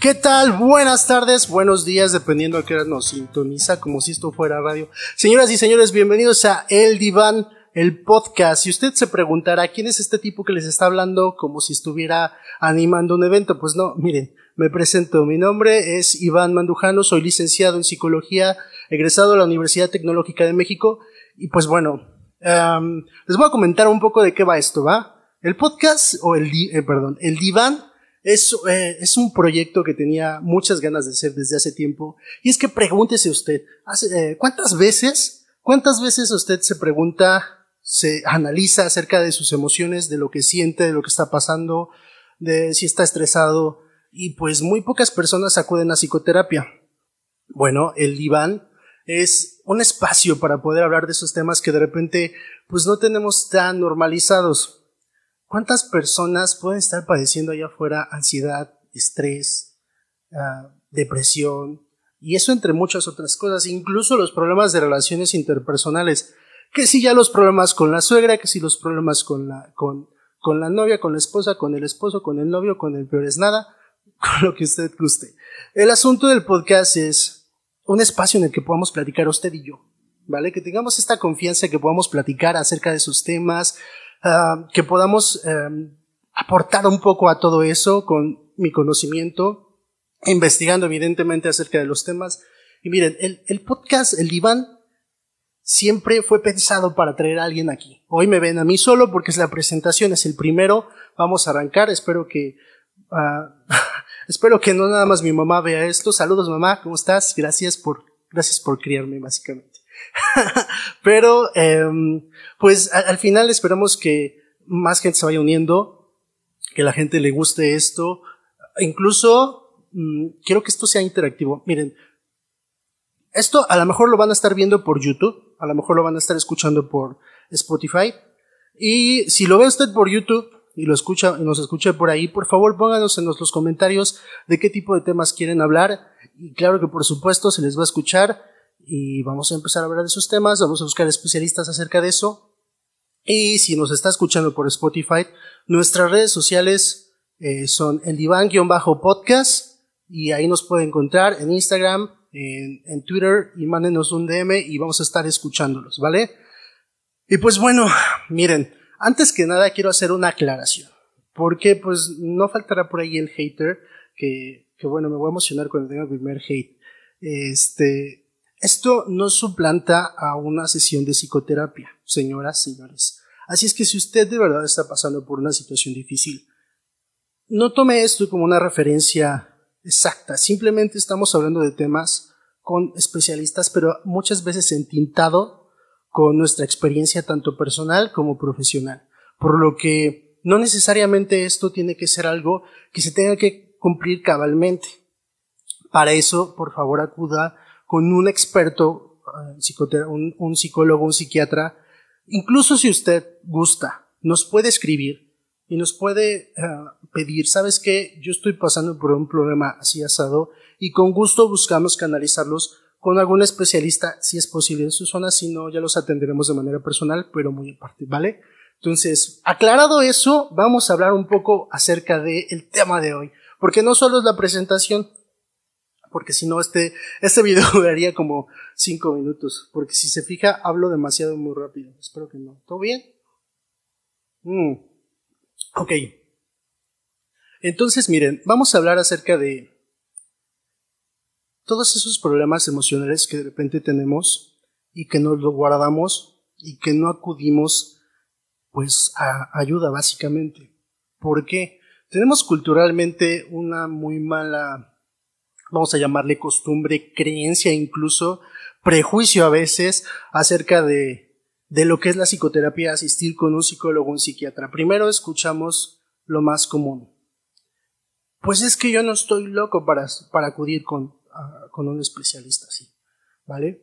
¿Qué tal? Buenas tardes, buenos días, dependiendo a qué hora nos sintoniza, como si esto fuera radio. Señoras y señores, bienvenidos a El Diván, el podcast. Si usted se preguntará quién es este tipo que les está hablando como si estuviera animando un evento, pues no, miren, me presento. Mi nombre es Iván Mandujano, soy licenciado en psicología, egresado de la Universidad Tecnológica de México. Y pues bueno, les voy a comentar un poco de qué va esto, ¿va? El podcast, o el, eh, perdón, el diván es, eh, es, un proyecto que tenía muchas ganas de hacer desde hace tiempo. Y es que pregúntese usted, eh, ¿cuántas veces, cuántas veces usted se pregunta, se analiza acerca de sus emociones, de lo que siente, de lo que está pasando, de si está estresado? Y pues muy pocas personas acuden a psicoterapia. Bueno, el diván es un espacio para poder hablar de esos temas que de repente pues no tenemos tan normalizados. ¿Cuántas personas pueden estar padeciendo allá afuera ansiedad, estrés, ah, depresión? Y eso entre muchas otras cosas, incluso los problemas de relaciones interpersonales. Que si ya los problemas con la suegra, que si los problemas con la, con, con la novia, con la esposa, con el esposo, con el novio, con el peor es nada, con lo que usted guste. El asunto del podcast es un espacio en el que podamos platicar usted y yo, ¿vale? Que tengamos esta confianza, que podamos platicar acerca de sus temas, Ah, que podamos em, aportar un poco a todo eso con mi conocimiento, investigando evidentemente acerca de los temas. Y miren, el, el podcast, el diván, siempre fue pensado para traer a alguien aquí. Hoy me ven a mí solo porque es la presentación, es el primero. Vamos a arrancar. Espero que, uh, espero que no nada más mi mamá vea esto. Saludos mamá, ¿cómo estás? Gracias por, gracias por criarme básicamente. Pero, em, pues al, final esperamos que más gente se vaya uniendo, que la gente le guste esto. Incluso, mm, quiero que esto sea interactivo. Miren, esto a lo mejor lo van a estar viendo por YouTube, a lo mejor lo van a estar escuchando por Spotify. Y si lo ve usted por YouTube y lo escucha nos escucha por ahí, por favor pónganos en los comentarios de qué tipo de temas quieren hablar. Y claro que por supuesto se les va a escuchar y vamos a empezar a hablar de esos temas, vamos a buscar especialistas acerca de eso. Y si nos está escuchando por Spotify, nuestras redes sociales eh, son el diván-podcast y ahí nos puede encontrar en Instagram, en, Twitter y mándenos un DM y vamos a estar escuchándolos, ¿vale? Y pues bueno, miren, antes que nada quiero hacer una aclaración, porque pues no faltará por ahí el hater, que, que bueno, me voy a emocionar cuando tenga el primer hate. Este, esto no suplanta a una sesión de psicoterapia, señoras, señores. Así es que si usted de verdad está pasando por una situación difícil, no tome esto como una referencia exacta. Simplemente estamos hablando de temas con especialistas, pero muchas veces entintado con nuestra experiencia tanto personal como profesional. Por lo que no necesariamente esto tiene que ser algo que se tenga que cumplir cabalmente. Para eso, por favor, acuda con un experto, eh, un, psicólogo, un psiquiatra, incluso si usted gusta, nos puede escribir y nos puede eh, pedir, ¿sabes qué? Yo estoy pasando por un problema así asado y con gusto buscamos canalizarlos con algún especialista, si es posible en su zona, si no, ya los atenderemos de manera personal, pero muy aparte, ¿vale? Entonces, aclarado eso, vamos a hablar un poco acerca del tema de hoy, porque no solo es la presentación, porque si no, este, este video duraría como cinco minutos, porque si se fija, hablo demasiado muy rápido. Espero que no. ¿Todo bien? Mm. Ok. Entonces, miren, vamos a hablar acerca de todos esos problemas emocionales que de repente tenemos y que nos lo guardamos y que no acudimos pues a ayuda básicamente. ¿Por qué? Tenemos culturalmente una muy mala vamos a llamarle costumbre, creencia, incluso prejuicio a veces acerca de, de lo que es la psicoterapia, asistir con un psicólogo, un psiquiatra. Primero escuchamos lo más común. Pues es que yo no estoy loco para, para acudir con, con un especialista así, ¿vale?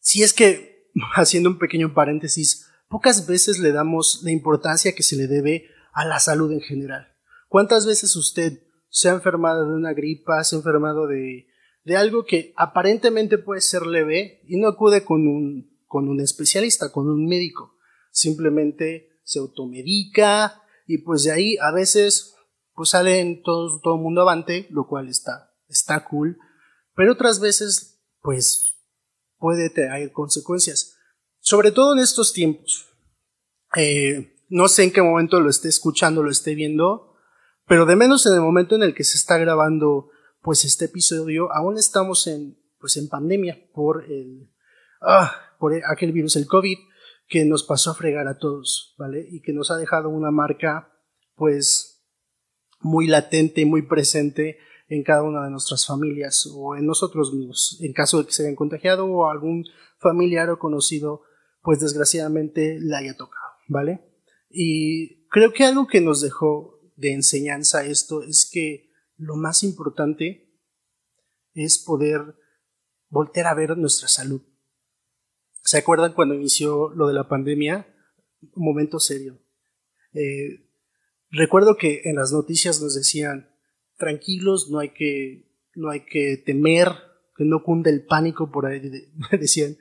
Si es que, haciendo un pequeño paréntesis, pocas veces le damos la importancia que se le debe a la salud en general. ¿Cuántas veces usted se ha enfermado de una gripa, se ha enfermado de, de algo que aparentemente puede ser leve y no acude con un, con un especialista, con un médico. Simplemente se automedica y pues de ahí a veces pues salen todo, todo el mundo avante, lo cual está, está cool, pero otras veces, pues, puede tener consecuencias. Sobre todo en estos tiempos. Eh, no sé en qué momento lo esté escuchando, lo esté viendo, pero de menos en el momento en el que se está grabando, pues, este episodio, aún estamos en, pues, en pandemia por el, ah, por aquel virus, el COVID, que nos pasó a fregar a todos, ¿vale? Y que nos ha dejado una marca, pues, muy latente y muy presente en cada una de nuestras familias o en nosotros mismos, en caso de que se hayan contagiado o algún familiar o conocido, pues desgraciadamente le haya tocado, ¿vale? Y creo que algo que nos dejó de enseñanza esto es que lo más importante es poder voltear a ver nuestra salud. ¿Se acuerdan cuando inició lo de la pandemia? Un momento serio. Eh, recuerdo que en las noticias nos decían, tranquilos, no hay que, no hay que temer, que no cunde el pánico, por ahí decían.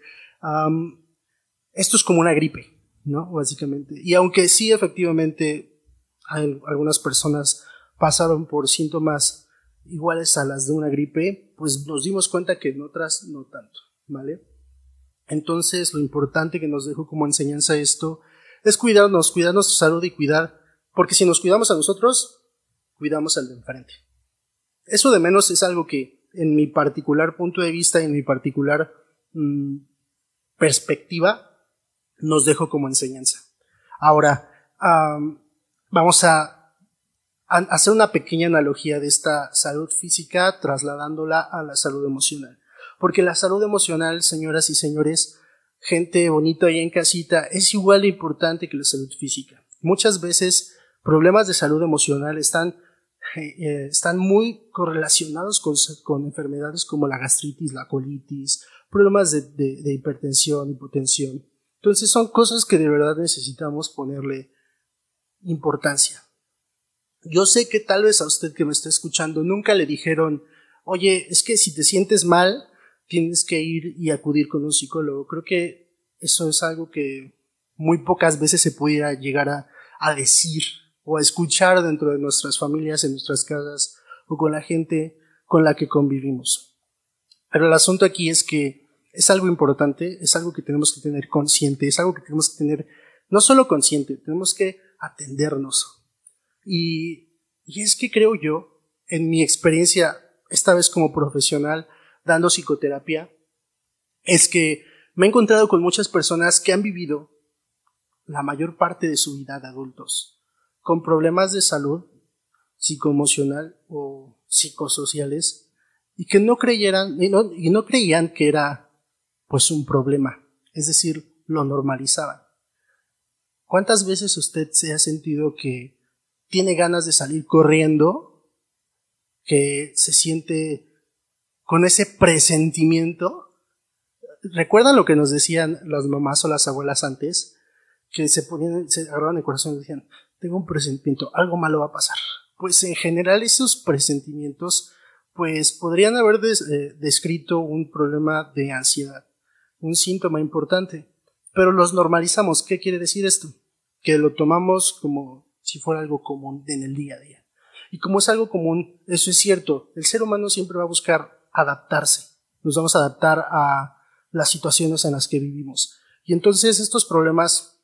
esto es como una gripe, ¿no? Básicamente. Y aunque sí, efectivamente, algunas personas pasaron por síntomas iguales a las de una gripe, pues nos dimos cuenta que en otras no tanto, ¿vale? Entonces, lo importante que nos dejó como enseñanza esto es cuidarnos, cuidar nuestra salud y cuidar, porque si nos cuidamos a nosotros, cuidamos al de enfrente. Eso de menos es algo que, en mi particular punto de vista, en mi particular mm, perspectiva, nos dejo como enseñanza. Ahora, vamos a, hacer una pequeña analogía de esta salud física trasladándola a la salud emocional. Porque la salud emocional, señoras y señores, gente bonita ahí en casita, es igual importante que la salud física. Muchas veces problemas de salud emocional están, eh, están muy correlacionados con, con, enfermedades como la gastritis, la colitis, problemas de, de, de hipertensión, hipotensión. Entonces son cosas que de verdad necesitamos ponerle importancia. Yo sé que tal vez a usted que me está escuchando nunca le dijeron, oye, es que si te sientes mal, tienes que ir y acudir con un psicólogo. Creo que eso es algo que muy pocas veces se pudiera llegar a, decir o a escuchar dentro de nuestras familias, en nuestras casas o con la gente con la que convivimos. Pero el asunto aquí es que es algo importante, es algo que tenemos que tener consciente, es algo que tenemos que tener no solo consciente, tenemos que atendernos. Y, y es que creo yo, en mi experiencia, esta vez como profesional, dando psicoterapia es que me he encontrado con muchas personas que han vivido la mayor parte de su vida de adultos con problemas de salud psicoemocional o psicosociales y que no creyeran y no, y no creían que era pues un problema, es decir, lo normalizaban. ¿Cuántas veces usted se ha sentido que tiene ganas de salir corriendo, que se siente con ese presentimiento. ¿Recuerdan lo que nos decían las mamás o las abuelas antes? Que se ponían, se agarraban el corazón y decían, tengo un presentimiento, algo malo va a pasar. Pues en general esos presentimientos, pues podrían haber eh, descrito un problema de ansiedad, un síntoma importante, pero los normalizamos. ¿Qué quiere decir esto? Que lo tomamos como si fuera algo común en el día a día. Y como es algo común, eso es cierto, el ser humano siempre va a buscar adaptarse, nos vamos a adaptar a las situaciones en las que vivimos. Y entonces estos problemas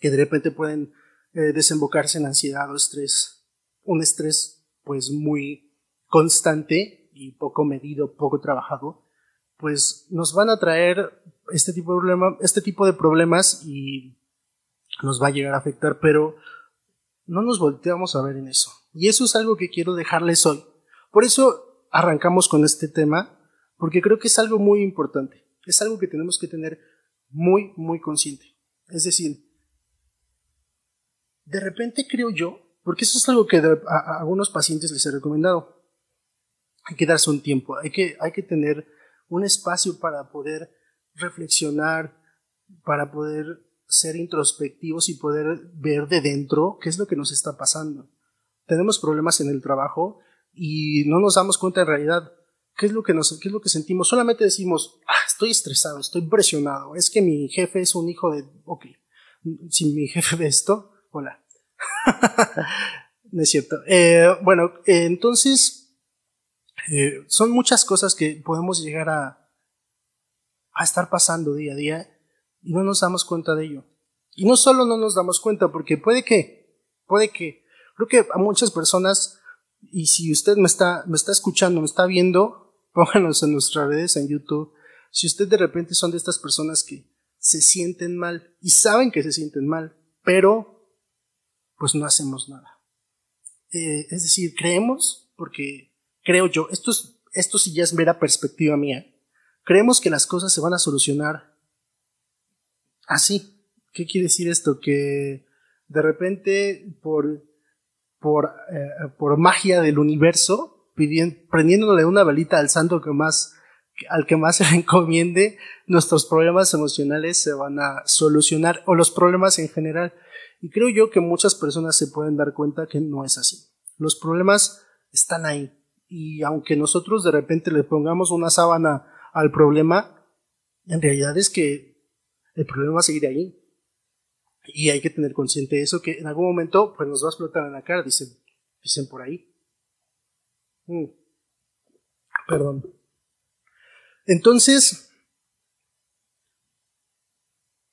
que de repente pueden eh, desembocarse en ansiedad o estrés, un estrés pues muy constante y poco medido, poco trabajado, pues nos van a traer este tipo de, problema, este tipo de problemas y nos va a llegar a afectar, pero no nos volteamos a ver en eso. Y eso es algo que quiero dejarles hoy. Por eso arrancamos con este tema porque creo que es algo muy importante, es algo que tenemos que tener muy, muy consciente. Es decir, de repente creo yo, porque eso es algo que a, algunos pacientes les he recomendado, hay que darse un tiempo, hay que, hay que tener un espacio para poder reflexionar, para poder ser introspectivos y poder ver de dentro qué es lo que nos está pasando. Tenemos problemas en el trabajo y no nos damos cuenta en realidad qué es lo que, nos, qué es lo que sentimos. Solamente decimos, ah, estoy estresado, estoy presionado, es que mi jefe es un hijo de... Ok, si mi jefe ve esto, hola. no es cierto. Eh, bueno, entonces, eh, son muchas cosas que podemos llegar a, a estar pasando día a día y no nos damos cuenta de ello. Y no solo no nos damos cuenta, porque puede que, puede que, creo que a muchas personas, y si usted me está, me está escuchando, me está viendo, pónganos en nuestras redes, en YouTube, si usted de repente son de estas personas que se sienten mal y saben que se sienten mal, pero pues no hacemos nada. Eh, es decir, creemos, porque creo yo, esto, es, esto sí ya es mera perspectiva mía, creemos que las cosas se van a solucionar así. ¿Qué quiere decir esto? Que de repente por, por, eh, por magia del universo, pidiendo, prendiéndole una velita al santo que más al que más se le encomiende, nuestros problemas emocionales se van a solucionar o los problemas en general. Y creo yo que muchas personas se pueden dar cuenta que no es así. Los problemas están ahí. Y aunque nosotros de repente le pongamos una sábana al problema, en realidad es que el problema va a seguir ahí. Y hay que tener consciente de eso, que en algún momento pues nos va a explotar en la cara, dicen, dicen por ahí. Mm. Perdón. Entonces,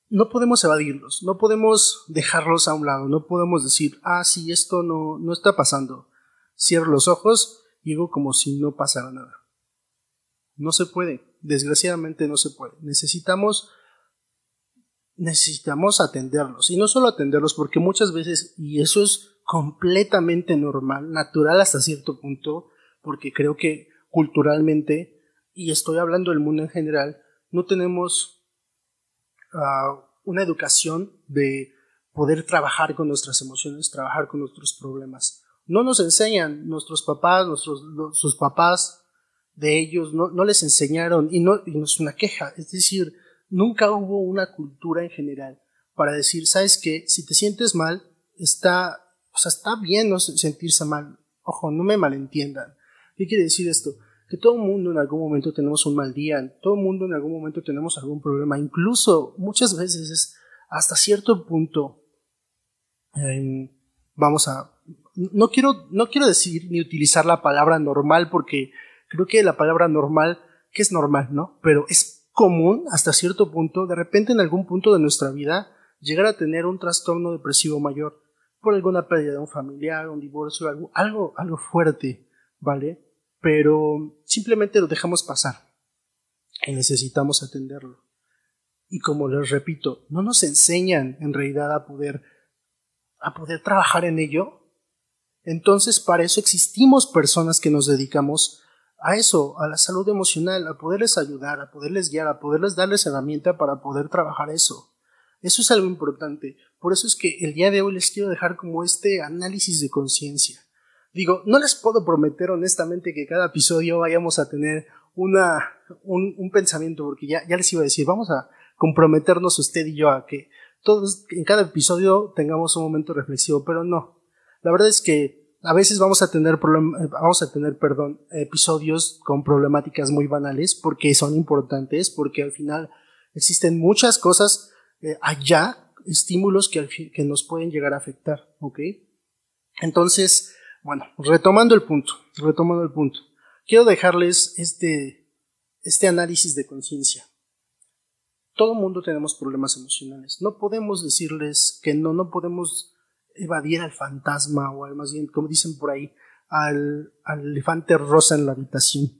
no podemos evadirlos, no podemos dejarlos a un lado, no podemos decir, ah, sí, esto no, no está pasando. Cierro los ojos y digo como si no pasara nada. No se puede, desgraciadamente no se puede. Necesitamos necesitamos atenderlos. Y no solo atenderlos, porque muchas veces, y eso es completamente normal, natural hasta cierto punto, porque creo que culturalmente y estoy hablando del mundo en general, no tenemos uh, una educación de poder trabajar con nuestras emociones, trabajar con nuestros problemas. No nos enseñan nuestros papás, nuestros sus papás de ellos, no, no les enseñaron y no, y no es una queja, es decir, nunca hubo una cultura en general para decir, sabes que si te sientes mal, está, o sea, está bien no sentirse mal. Ojo, no me malentiendan. ¿Qué quiere decir esto? que todo el mundo en algún momento tenemos un mal día, todo el mundo en algún momento tenemos algún problema, incluso muchas veces es hasta cierto punto, em, vamos a, no quiero, no quiero decir ni utilizar la palabra normal porque creo que la palabra normal, que es normal, ¿no? Pero es común hasta cierto punto, de repente en algún punto de nuestra vida, llegar a tener un trastorno depresivo mayor por alguna pérdida de un familiar, un divorcio, algo, algo, algo fuerte, ¿vale? pero simplemente lo dejamos pasar y necesitamos atenderlo. Y como les repito, no nos enseñan en realidad a poder a poder trabajar en ello. Entonces, para eso existimos personas que nos dedicamos a eso, a la salud emocional, a poderles ayudar, a poderles guiar, a poderles darles herramienta para poder trabajar eso. Eso es algo importante. Por eso es que el día de hoy les quiero dejar como este análisis de conciencia. Digo, no les puedo prometer honestamente que cada episodio vayamos a tener una, un, pensamiento, porque ya, ya les iba a decir, vamos a comprometernos usted y yo a que todos en cada episodio tengamos un momento reflexivo, pero no. La verdad es que a veces vamos a tener vamos a tener, perdón, episodios con problemáticas muy banales porque son importantes, porque al final existen muchas cosas eh, allá, estímulos que, que nos pueden llegar a afectar, ¿ok? Entonces, bueno, retomando el punto, retomando el punto. Quiero dejarles este, este análisis de conciencia. Todo mundo tenemos problemas emocionales. No podemos decirles que no, no podemos evadir al fantasma o al más bien, como dicen por ahí, al, elefante rosa en la habitación.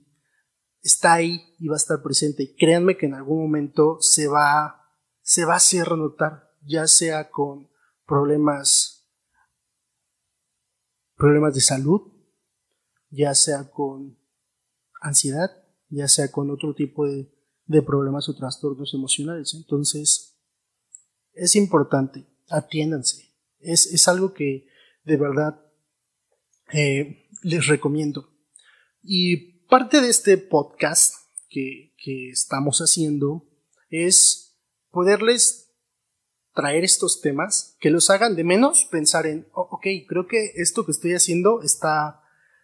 Está ahí y va a estar presente. Y créanme que en algún momento se va, se va a hacer notar, ya sea con problemas problemas de salud, ya sea con ansiedad, ya sea con otro tipo de, problemas o trastornos emocionales. Entonces, es importante, atiéndanse. Es, es algo que de verdad eh, les recomiendo. Y parte de este podcast que, que estamos haciendo es poderles traer estos temas que los hagan de menos pensar en, oh, ok, creo que esto que estoy haciendo está,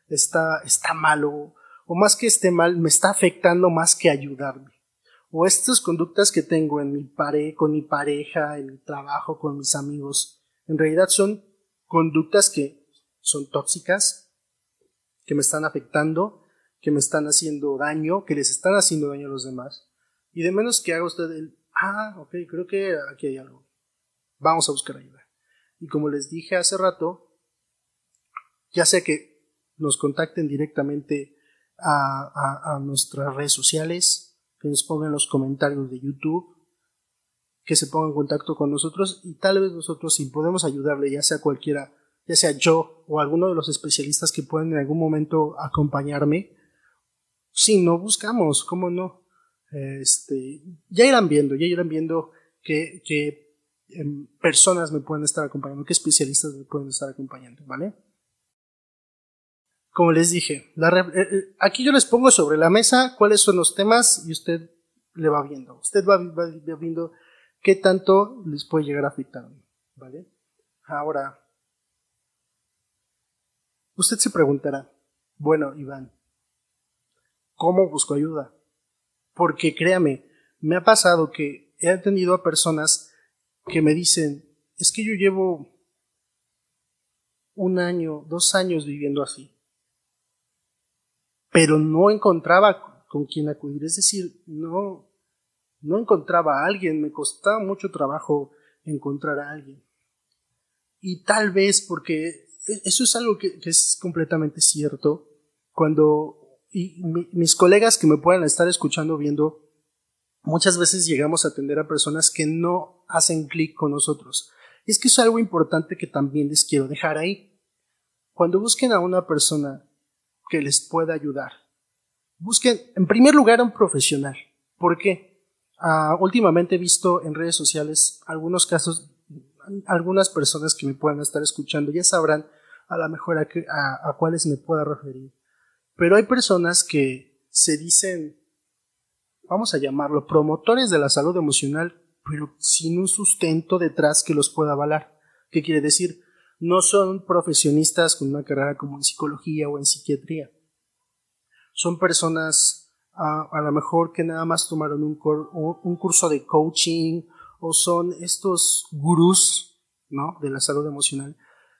está, está malo, o más que esté mal, me está afectando más que ayudarme. O estas conductas que tengo en mi pare con mi pareja, en mi trabajo, con mis amigos, en realidad son conductas que son tóxicas, que me están afectando, que me están haciendo daño, que les están haciendo daño a los demás. Y de menos que haga usted el, ah, ok, creo que aquí hay algo. Vamos a buscar ayuda. Y como les dije hace rato, ya sea que nos contacten directamente a, a nuestras redes sociales, que nos pongan los comentarios de YouTube, que se ponga en contacto con nosotros y tal vez nosotros si podemos ayudarle, ya sea cualquiera, ya sea yo o alguno de los especialistas que puedan en algún momento acompañarme, si no buscamos, ¿cómo no? Este, ya irán viendo, ya irán viendo que, em, personas me pueden estar acompañando, qué especialistas me pueden estar acompañando, ¿vale? Como les dije, eh, eh, aquí yo les pongo sobre la mesa cuáles son los temas y usted le va viendo. Usted va, va viendo qué tanto les puede llegar a afectar. ¿Vale? Ahora, usted se preguntará, bueno, Iván, ¿cómo busco ayuda? Porque créame, me ha pasado que he atendido a personas que me dicen, es que yo llevo un año, dos años viviendo así, pero no encontraba con quién acudir, es decir, no, no encontraba a alguien, me costaba mucho trabajo encontrar a alguien. Y tal vez porque e, eso es algo que, es completamente cierto, cuando mis colegas que me puedan estar escuchando viendo, muchas veces llegamos a atender a personas que no hacen clic con nosotros. Es que es algo importante que también les quiero dejar ahí. Cuando busquen a una persona que les pueda ayudar, busquen en primer lugar a un profesional. ¿Por qué? Ah, últimamente he visto en redes sociales algunos casos, algunas personas que me puedan estar escuchando ya sabrán a lo mejor a, a, cuáles me pueda referir. Pero hay personas que se dicen, vamos a llamarlo, promotores de la salud emocional, pero sin un sustento detrás que los pueda avalar. ¿Qué quiere decir? No son profesionistas con una carrera como en psicología o en psiquiatría. Son personas a, lo mejor que nada más tomaron un, un, curso de coaching o son estos gurús ¿no? de la salud emocional.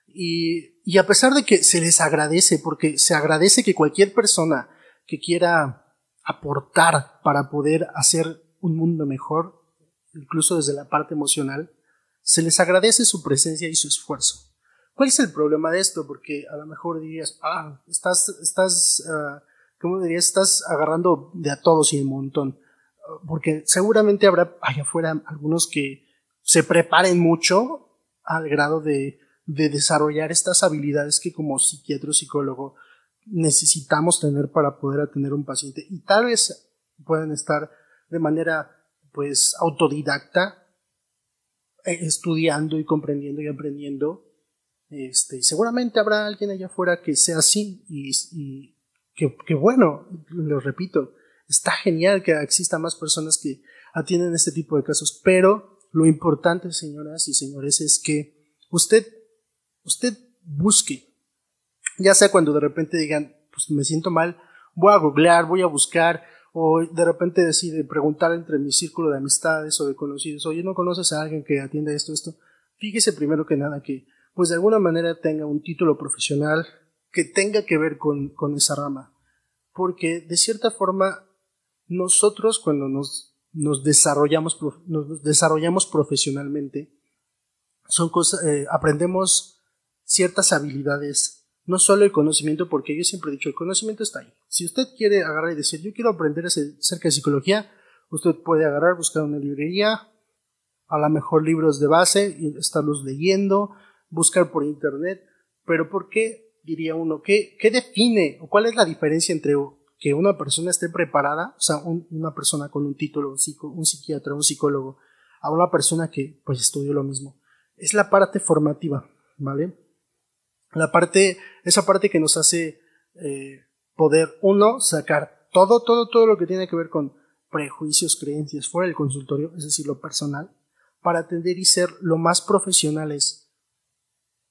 Y, y a pesar de que se les agradece, porque se agradece que cualquier persona que quiera aportar para poder hacer un mundo mejor, incluso desde la parte emocional, se les agradece su presencia y su esfuerzo. ¿Cuál es el problema de esto? Porque a lo mejor dirías, ah, estás, estás uh, ¿cómo dirías? Estás agarrando de a todos y un montón. Porque seguramente habrá allá afuera algunos que se preparen mucho al grado de, de desarrollar estas habilidades que como psiquiatra o psicólogo necesitamos tener para poder atender a un paciente. Y tal vez puedan estar de manera pues autodidacta eh, estudiando y comprendiendo y aprendiendo este, seguramente habrá alguien allá afuera que sea así y, que, bueno, lo repito, está genial que existan más personas que atienden este tipo de casos, pero lo importante, señoras y señores, es que usted, usted busque, ya sea cuando de repente digan, pues me siento mal, voy a googlear, voy a buscar, o de repente decide preguntar entre mi círculo de amistades o de conocidos, oye, ¿no conoces a alguien que atienda esto, esto? Fíjese primero que nada que, pues de alguna manera tenga un título profesional, que tenga que ver con, con esa rama. Porque de cierta forma, nosotros cuando nos, nos, desarrollamos, nos desarrollamos profesionalmente, son cosas, eh, aprendemos ciertas habilidades, no solo el conocimiento, porque yo siempre he dicho, el conocimiento está ahí. Si usted quiere agarrar y decir, yo quiero aprender acerca de psicología, usted puede agarrar, buscar una librería, a lo mejor libros de base, y estarlos leyendo, buscar por internet, pero ¿por qué diría uno, ¿qué, ¿qué, define o cuál es la diferencia entre que una persona esté preparada, o sea, una persona con un título, un, un psiquiatra, un psicólogo, a una persona que pues estudió lo mismo? Es la parte formativa, ¿vale? La parte, esa parte que nos hace eh, poder, uno, sacar todo, todo, todo lo que tiene que ver con prejuicios, creencias fuera del consultorio, es decir, lo personal, para atender y ser lo más profesionales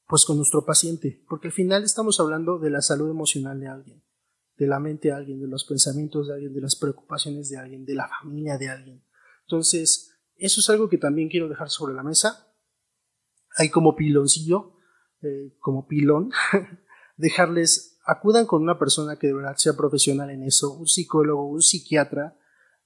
pues con nuestro paciente, porque al final estamos hablando de la salud emocional de alguien, de la mente de alguien, de los pensamientos de alguien, de las preocupaciones de alguien, de la familia de alguien. Entonces, eso es algo que también quiero dejar sobre la mesa. Hay como piloncillo eh, como pilón, dejarles, acudan con una persona que de verdad sea profesional en eso, un psicólogo, un psiquiatra.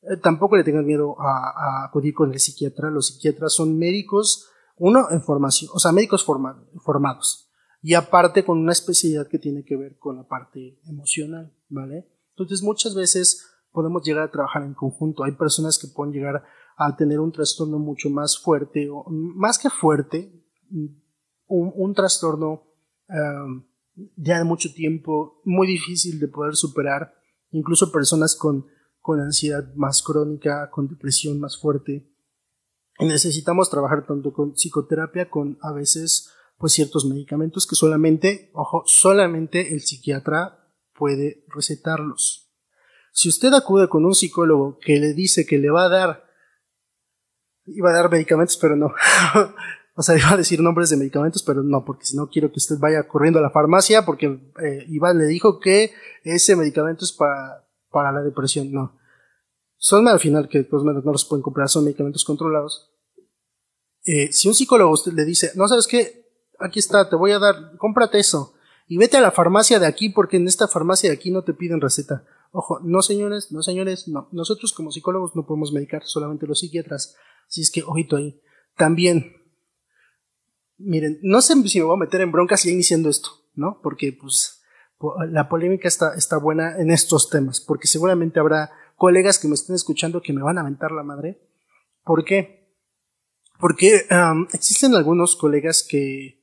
Eh, tampoco le tengan miedo a, acudir con el psiquiatra. Los psiquiatras son médicos, uno en formación, o sea, médicos formados. Y aparte con una especialidad que tiene que ver con la parte emocional, ¿vale? Entonces muchas veces podemos llegar a trabajar en conjunto. Hay personas que pueden llegar a tener un trastorno mucho más fuerte, o más que fuerte, un, trastorno um, ya de mucho tiempo, muy difícil de poder superar, incluso personas con, con ansiedad más crónica, con depresión más fuerte. Necesitamos trabajar tanto con psicoterapia, con a veces pues ciertos medicamentos que solamente, ojo, solamente el psiquiatra puede recetarlos. Si usted acude con un psicólogo que le dice que le va a dar, iba a dar medicamentos, pero no, o sea, iba a decir nombres de medicamentos, pero no, porque si no quiero que usted vaya corriendo a la farmacia porque eh, Iván le dijo que ese medicamento es para, para la depresión. No. Son al final que pues, no los pueden comprar, son medicamentos controlados. Eh, si un psicólogo le dice, no sabes qué, aquí está, te voy a dar, cómprate eso y vete a la farmacia de aquí porque en esta farmacia de aquí no te piden receta. Ojo, no señores, no señores, no. Nosotros como psicólogos no podemos medicar, solamente los psiquiatras. Así es que, ojito ahí. También, miren, no sé si me voy a meter en broncas ya iniciando esto, ¿no? Porque pues la polémica está, está buena en estos temas, porque seguramente habrá colegas que me estén escuchando que me van a aventar la madre. ¿Por qué? Porque existen algunos colegas que,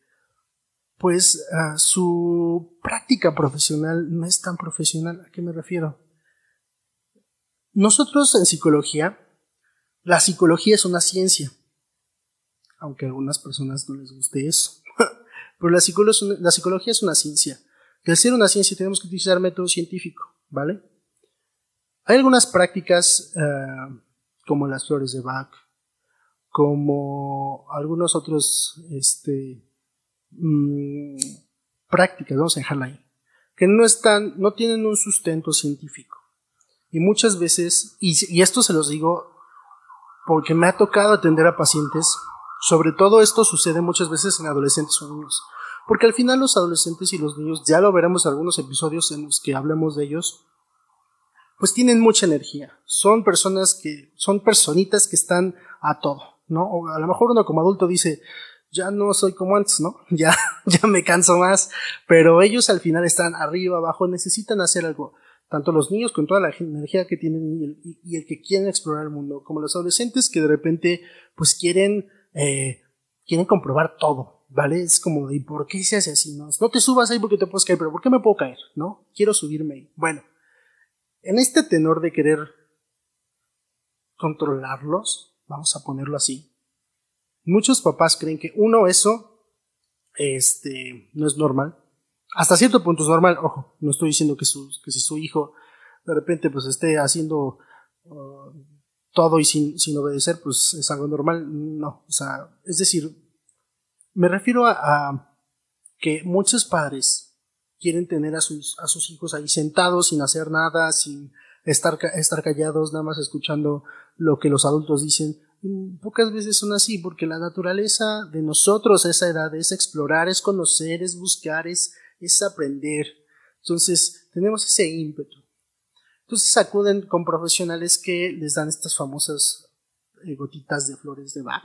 pues, su práctica profesional no es tan profesional. ¿A qué me refiero? Nosotros en psicología, la psicología es una ciencia aunque a algunas personas no les guste eso. Pero la, psicología es una ciencia. Y al ser una ciencia tenemos que utilizar método científico, ¿vale? Hay algunas prácticas eh, como las flores de Bach, como algunos otros este, mm, prácticas, vamos a dejarla ahí, que no están, no tienen un sustento científico. Y muchas veces, y esto se los digo porque me ha tocado atender a pacientes sobre todo esto sucede muchas veces en adolescentes o niños, porque al final los adolescentes y los niños, ya lo veremos en algunos episodios en los que hablemos de ellos, pues tienen mucha energía. Son personas que, son personitas que están a todo, ¿no? O a lo mejor uno como adulto dice, ya no soy como antes, ¿no? Ya, ya me canso más, pero ellos al final están arriba, abajo, necesitan hacer algo. Tanto los niños con toda la energía que tienen y el, que quieren explorar el mundo, como los adolescentes que de repente pues quieren eh, quieren comprobar todo, ¿vale? Es como de, ¿por qué se hace así? No, no te subas ahí porque te puedes caer, pero ¿por qué me puedo caer? ¿No? Quiero subirme ahí. Bueno, en este tenor de querer controlarlos, vamos a ponerlo así, muchos papás creen que uno, eso, este, no es normal. Hasta cierto punto es normal, ojo, no estoy diciendo que, si su hijo de repente pues esté haciendo uh, todo y sin, sin obedecer, pues es algo normal. No, o sea, es decir, me refiero a, que muchos padres quieren tener a sus, a sus hijos ahí sentados sin hacer nada, sin estar, estar callados, nada más escuchando lo que los adultos dicen. pocas veces son así, porque la naturaleza de nosotros a esa edad es explorar, es conocer, es buscar, es, es aprender. Entonces, tenemos ese ímpetu. Entonces acuden con profesionales que les dan estas famosas eh, gotitas de flores de Bach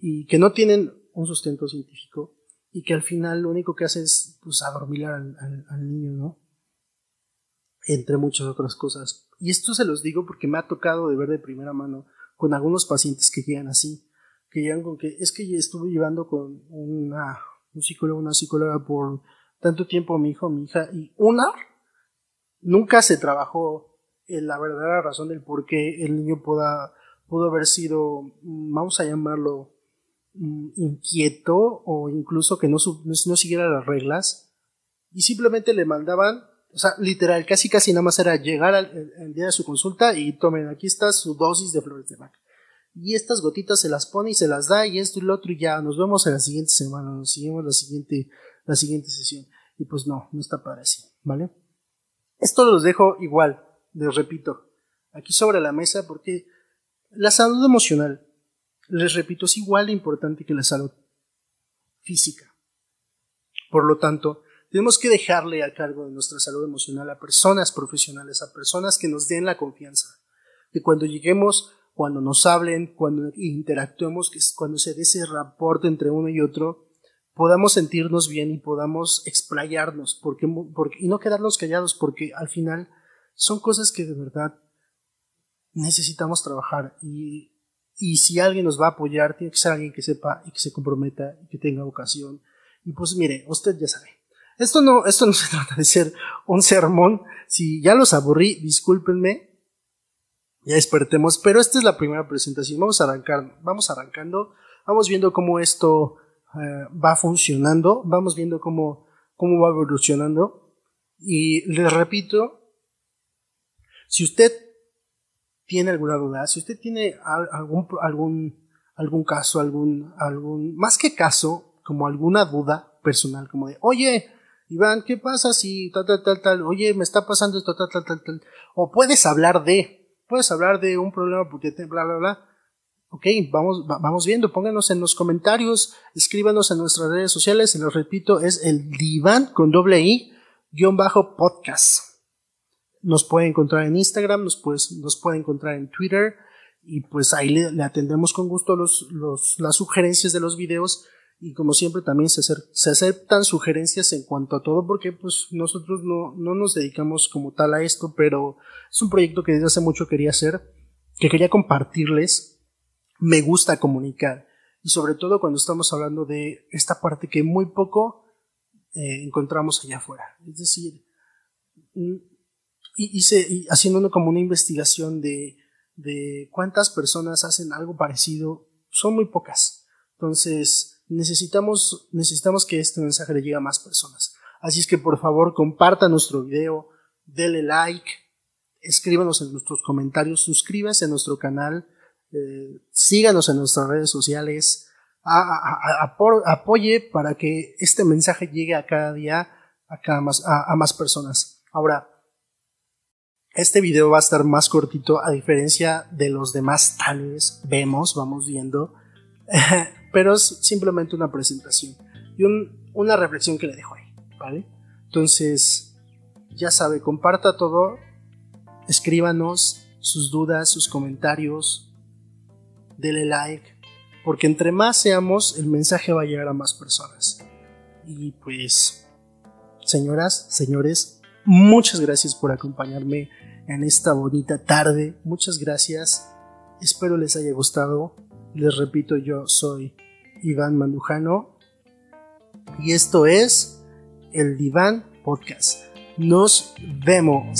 y que no tienen un sustento científico y que al final lo único que hace es pues adormilar al, niño, ¿no? Entre muchas otras cosas. Y esto se los digo porque me ha tocado de ver de primera mano con algunos pacientes que llegan así, que llegan con que es que estuve llevando con una, un psicólogo, una psicóloga por tanto tiempo mi hijo, mi hija, y una nunca se trabajó en la verdadera razón del por qué el niño pueda, pudo haber sido, vamos a llamarlo, inquieto o incluso que no, no siguiera las reglas y simplemente le mandaban, o sea, literal, casi casi nada más era llegar al día de su consulta y tomen, aquí está su dosis de flores de vaca. Y estas gotitas se las pone y se las da y esto y lo otro y ya nos vemos en la siguiente semana, nos seguimos la siguiente, la siguiente sesión. Y pues no, no está para así, ¿vale? Esto los dejo igual, les repito, aquí sobre la mesa porque la salud emocional, les repito, es igual de importante que la salud física. Por lo tanto, tenemos que dejarle a cargo de nuestra salud emocional a personas profesionales, a personas que nos den la confianza. Que cuando lleguemos, cuando nos hablen, cuando interactuemos, cuando se dé ese rapport entre uno y otro, podamos sentirnos bien y podamos explayarnos porque, y no quedarnos callados porque al final son cosas que de verdad necesitamos trabajar y, y si alguien nos va a apoyar tiene que ser alguien que sepa y que se comprometa y que tenga vocación. Y pues mire usted ya sabe. Esto no esto no se trata de ser un sermón. Si ya los aburrí discúlpenme. Ya despertemos pero esta es la primera presentación. Vamos a arrancar vamos arrancando. Vamos viendo cómo esto eh, va funcionando, vamos viendo cómo, cómo va evolucionando. Y les repito, si usted tiene alguna duda, si usted tiene algún, algún, algún caso, algún, algún, más que caso, como alguna duda personal, como de, oye, Iván, ¿qué pasa si tal, tal, tal, tal, oye, me está pasando esto, tal, tal, tal, tal, o puedes hablar de, puedes hablar de un problema porque te, bla, bla, bla, Ok, vamos, vamos viendo, pónganos en los comentarios, escríbanos en nuestras redes sociales, se los repito, es el diván con doble i, guion bajo podcast. Nos puede encontrar en Instagram, nos, pues, nos puede encontrar en Twitter y pues ahí le, atendemos con gusto los, los, las sugerencias de los videos y como siempre también se, se, aceptan sugerencias en cuanto a todo porque pues nosotros no, no nos dedicamos como tal a esto, pero es un proyecto que desde hace mucho quería hacer, que quería compartirles me gusta comunicar. Y sobre todo cuando estamos hablando de esta parte que muy poco eh, encontramos allá afuera. Es decir, hice, haciendo como una investigación de, de cuántas personas hacen algo parecido, son muy pocas. Entonces, necesitamos, necesitamos que este mensaje le llegue a más personas. Así es que por favor compartan nuestro video, denle like, escríbanos en nuestros comentarios, suscríbase a nuestro canal, eh, síganos en nuestras redes sociales, apoye para que este mensaje llegue a cada día a, más, a, más personas. Ahora, este video va a estar más cortito a diferencia de los demás tales vemos, vamos viendo, pero es simplemente una presentación y una reflexión que le dejo ahí, ¿vale? Entonces, ya sabe, comparta todo, escríbanos sus dudas, sus comentarios, dele like, porque entre más seamos, el mensaje va a llegar a más personas. Y pues, señoras, señores, muchas gracias por acompañarme en esta bonita tarde. Muchas gracias. Espero les haya gustado. Les repito, yo soy Iván Mandujano y esto es el Diván Podcast. Nos vemos.